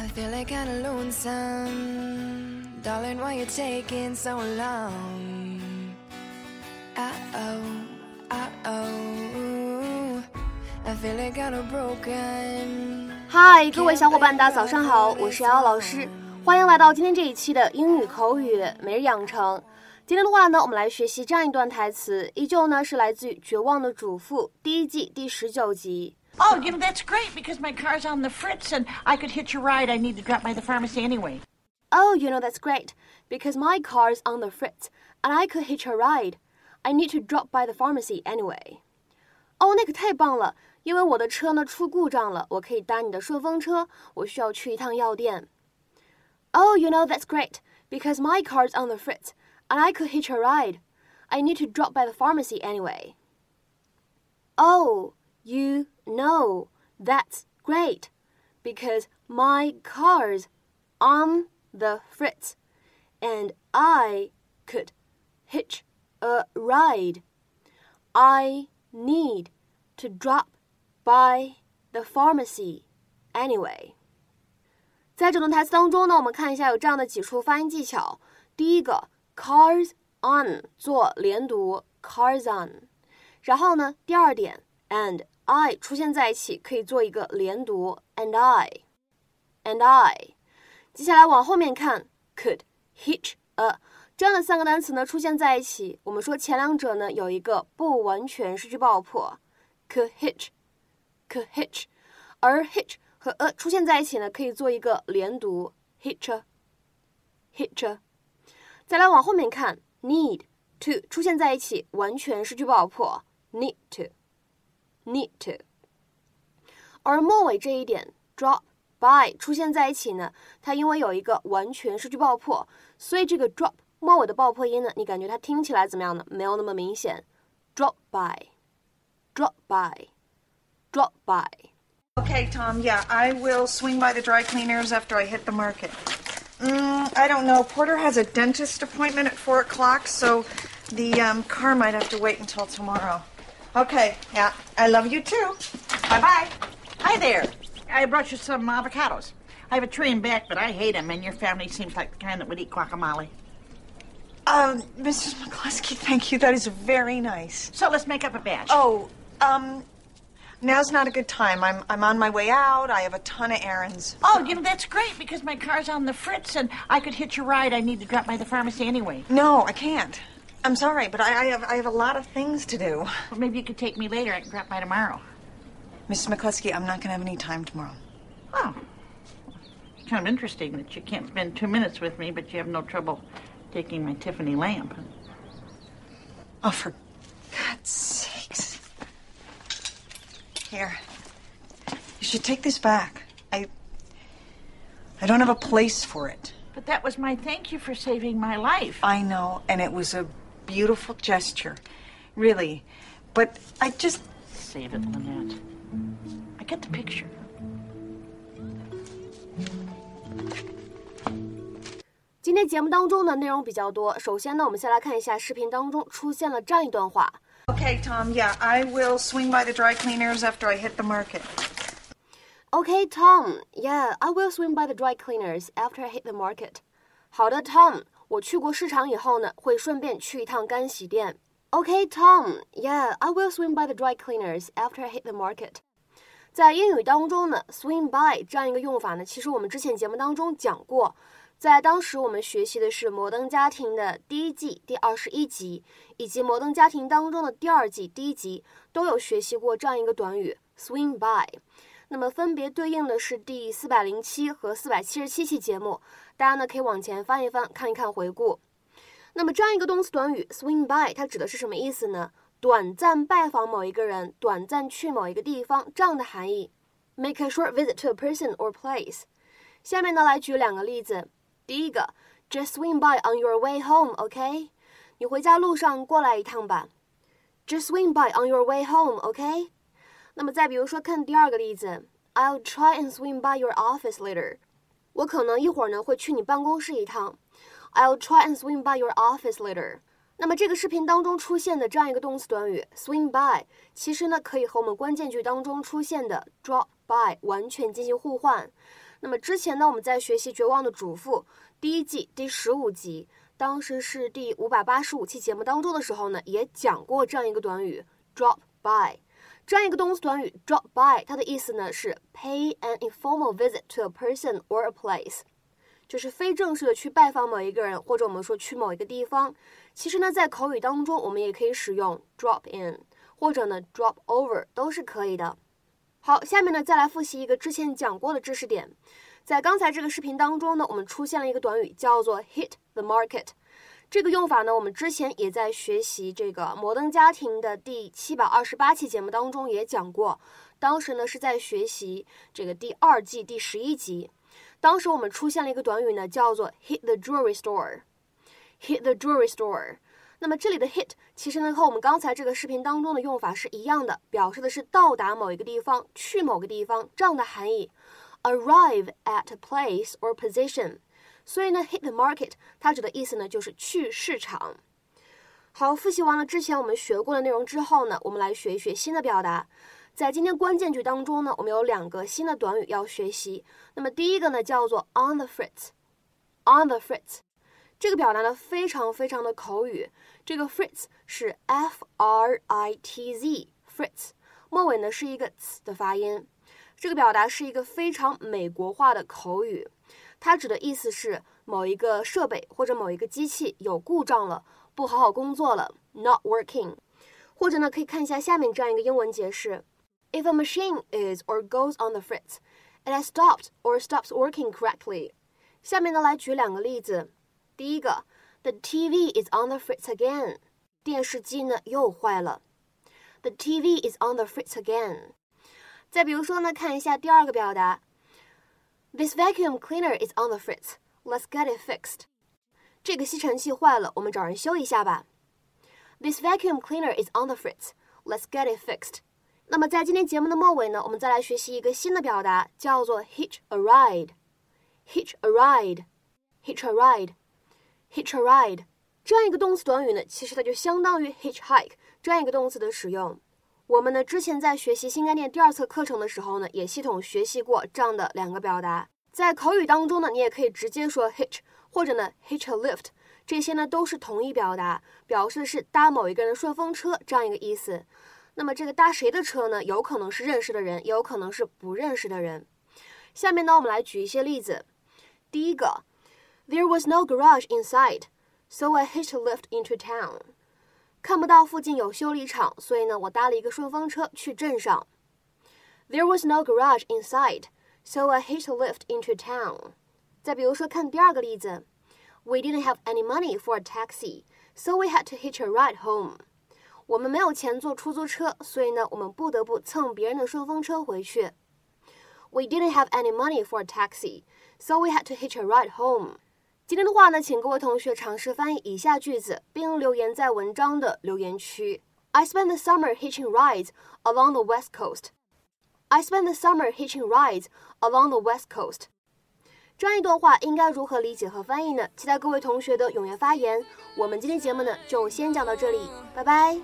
I feel like kinda lonesome. Darling, why you taking so long? Uh oh, uh oh. I feel like kinda broken. 嗨，各位小伙伴，大家早上好，我是瑶瑶老师，欢迎来到今天这一期的英语口语每日养成。今天的话呢，我们来学习这样一段台词，依旧呢是来自于《绝望的主妇》第一季第十九集。Oh, you know, that's great because my car's on the fritz and I could hitch a ride. I need to drop by the pharmacy anyway. Oh, you know that's great because my car's on the fritz and I could hitch a ride. I need to drop by the pharmacy anyway. 哦，那可太棒了，因为我的车呢出故障了，我可以搭你的顺风车，我需要去一趟药店。Oh, you know that's great because my car's on the fritz and I could hitch a ride. I need to drop by the pharmacy anyway. Oh, you know that's great because my car's on the fritz and I could hitch a ride. I need to drop by the pharmacy anyway. 在整段台词当中呢，我们看一下有这样的几处发音技巧。第一个，cars on 做连读，cars on。然后呢，第二点，and I 出现在一起，可以做一个连读，and I，and I。接下来往后面看，could hitch a 这样的三个单词呢出现在一起，我们说前两者呢有一个不完全失去爆破，could hitch，could hitch，而 hitch 和 a 出现在一起呢，可以做一个连读，hitch，hitch。再来往后面看，need to 出现在一起，完全失去爆破，need to to，need to。而末尾这一点 drop by 出现在一起呢，它因为有一个完全失去爆破，所以这个 drop 末尾的爆破音呢，你感觉它听起来怎么样呢？没有那么明显。drop by，drop by，drop by。 Okay, Tom, yeah, I will swing by the dry cleaners after I hit the market. Mm, I don't know. Porter has a dentist appointment at 4 o'clock, so the um, car might have to wait until tomorrow. Okay, yeah, I love you too. Bye bye. Hi there. I brought you some avocados. I have a tree in back, but I hate them, and your family seems like the kind that would eat guacamole. Um, Mrs. McCluskey, thank you. That is very nice. So let's make up a batch. Oh, um, now's not a good time. I'm, I'm on my way out. I have a ton of errands. Oh, you know, that's great because my car's on the fritz and I could hitch a ride. I need to drop by the pharmacy anyway. No, I can't. I'm sorry, but I, I have I have a lot of things to do. Well, maybe you could take me later. I can drop by tomorrow. Mrs. McCluskey, I'm not gonna have any time tomorrow. Oh. It's kind of interesting that you can't spend two minutes with me, but you have no trouble taking my Tiffany lamp. Oh, for God's sakes. Here. You should take this back. I I don't have a place for it. But that was my thank you for saving my life. I know, and it was a beautiful gesture. Really. But I just Save it, Lynette. I get the picture. 今天节目当中呢内容比较多，首先呢，我们先来看一下视频当中出现了这样一段话。 Okay, Tom, yeah, I will swing by the dry cleaners after I hit the market. Okay, Tom. Yeah, I will swing by the dry cleaners after I hit the market. 好的，Tom， 我去过市场以后呢，会顺便去一趟干洗店。Okay, Tom. Yeah, I will swing by the dry cleaners after I hit the market. 在英语当中呢，swing by 这样一个用法呢，其实我们之前节目当中讲过。在当时我们学习的是《摩登家庭》的第一季第二十一集，以及《摩登家庭》当中的第二季第一集，都有学习过这样一个短语 swing by。那么分别对应的是第四百零七和四百七十七期节目，大家呢可以往前翻一翻，看一看回顾。那么这样一个动词短语 swing by，它指的是什么意思呢？短暂拜访某一个人，短暂去某一个地方这样的含义。Make a short visit to a person or place。下面呢来举两个例子。第一个，Just swing by on your way home，OK？、你回家路上过来一趟吧。Just swing by on your way home，OK？、那么再比如说，看第二个例子，I'll try and swing by your office later。我可能一会儿呢会去你办公室一趟。I'll try and swing by your office later。那么这个视频当中出现的这样一个动词短语 swing by，其实呢可以和我们关键句当中出现的 drop by 完全进行互换。那么之前呢，我们在学习《绝望的主妇》第一季第十五集，当时是第五百八十五期节目当中的时候呢，也讲过这样一个短语 “drop by”。这样一个动词短语 “drop by”，它的意思呢是 pay an informal visit to a person or a place，就是非正式的去拜访某一个人，或者我们说去某一个地方。其实呢，在口语当中，我们也可以使用 “drop in”。或者呢，drop over 都是可以的。好，下面呢再来复习一个之前讲过的知识点。在刚才这个视频当中呢，我们出现了一个短语叫做 hit the market。这个用法呢，我们之前也在学习这个摩登家庭的第七百二十八期节目当中也讲过。当时呢是在学习这个第二季第十一集。当时我们出现了一个短语呢，叫做 hit the jewelry store。hit the jewelry store。那么这里的 hit 其实呢和我们刚才这个视频当中的用法是一样的，表示的是到达某一个地方，去某个地方这样的含义。Arrive at a place or position，所以呢 hit the market 它指的意思呢就是去市场。好，复习完了之前我们学过的内容之后呢，我们来学一学新的表达。在今天关键句当中呢，我们有两个新的短语要学习。那么第一个呢叫做 on the fritz，on the fritz。这个表达呢非常非常的口语，这个 fritz 是 f r i t z，fritz 末尾呢是一个 ts 的发音。这个表达是一个非常美国化的口语，它指的意思是某一个设备或者某一个机器有故障了，不好好工作了，not working。或者呢可以看一下下面这样一个英文解释：If a machine is or goes on the fritz, it has stopped or stops working correctly。下面呢来举两个例子。第一个，The TV is on the fritz again。电视机呢又坏了。The TV is on the fritz again。再比如说呢，看一下第二个表达 ，This vacuum cleaner is on the fritz。Let's get it fixed。这个吸尘器坏了，我们找人修一下吧。This vacuum cleaner is on the fritz。Let's get it fixed。那么在今天节目的末尾呢，我们再来学习一个新的表达，叫做 hitch a ride。hitch a ride。hitch a ride。hitch a ride 这样一个动词短语呢，其实它就相当于 hitchhike 这样一个动词的使用。 我们呢之前在学习新概念第二册课程的时候呢，也系统学习过这样的两个表达。在口语当中呢，你也可以直接说 hitch，或者呢 hitch a lift，这些呢都是同一表达，表示的是搭某一个人顺风车这样一个意思。那么这个搭谁的车呢？有可能是认识的人，也有可能是不认识的人。下面呢，我们来举一些例子。第一个。There was no garage in sight, so I hitched a lift into town. 看不到附近有修理厂，所以呢，我搭了一个顺风车去镇上。There was no garage in sight, so I hitched a lift into town. 再比如说，看第二个例子，We didn't have any money for a taxi, so we had to hitch a ride home. 我们没有钱坐出租车，所以呢，我们不得不蹭别人的顺风车回去。We didn't have any money for a taxi, so we had to hitch a ride home. 今天的话呢，请各位同学尝试翻译以下句子，并留言在文章的留言区。I spent the summer hitching rides along the west coast. I spent the summer hitching rides along the west coast. 这样一段话应该如何理解和翻译呢？期待各位同学的踊跃发言。我们今天节目呢就先讲到这里，拜拜。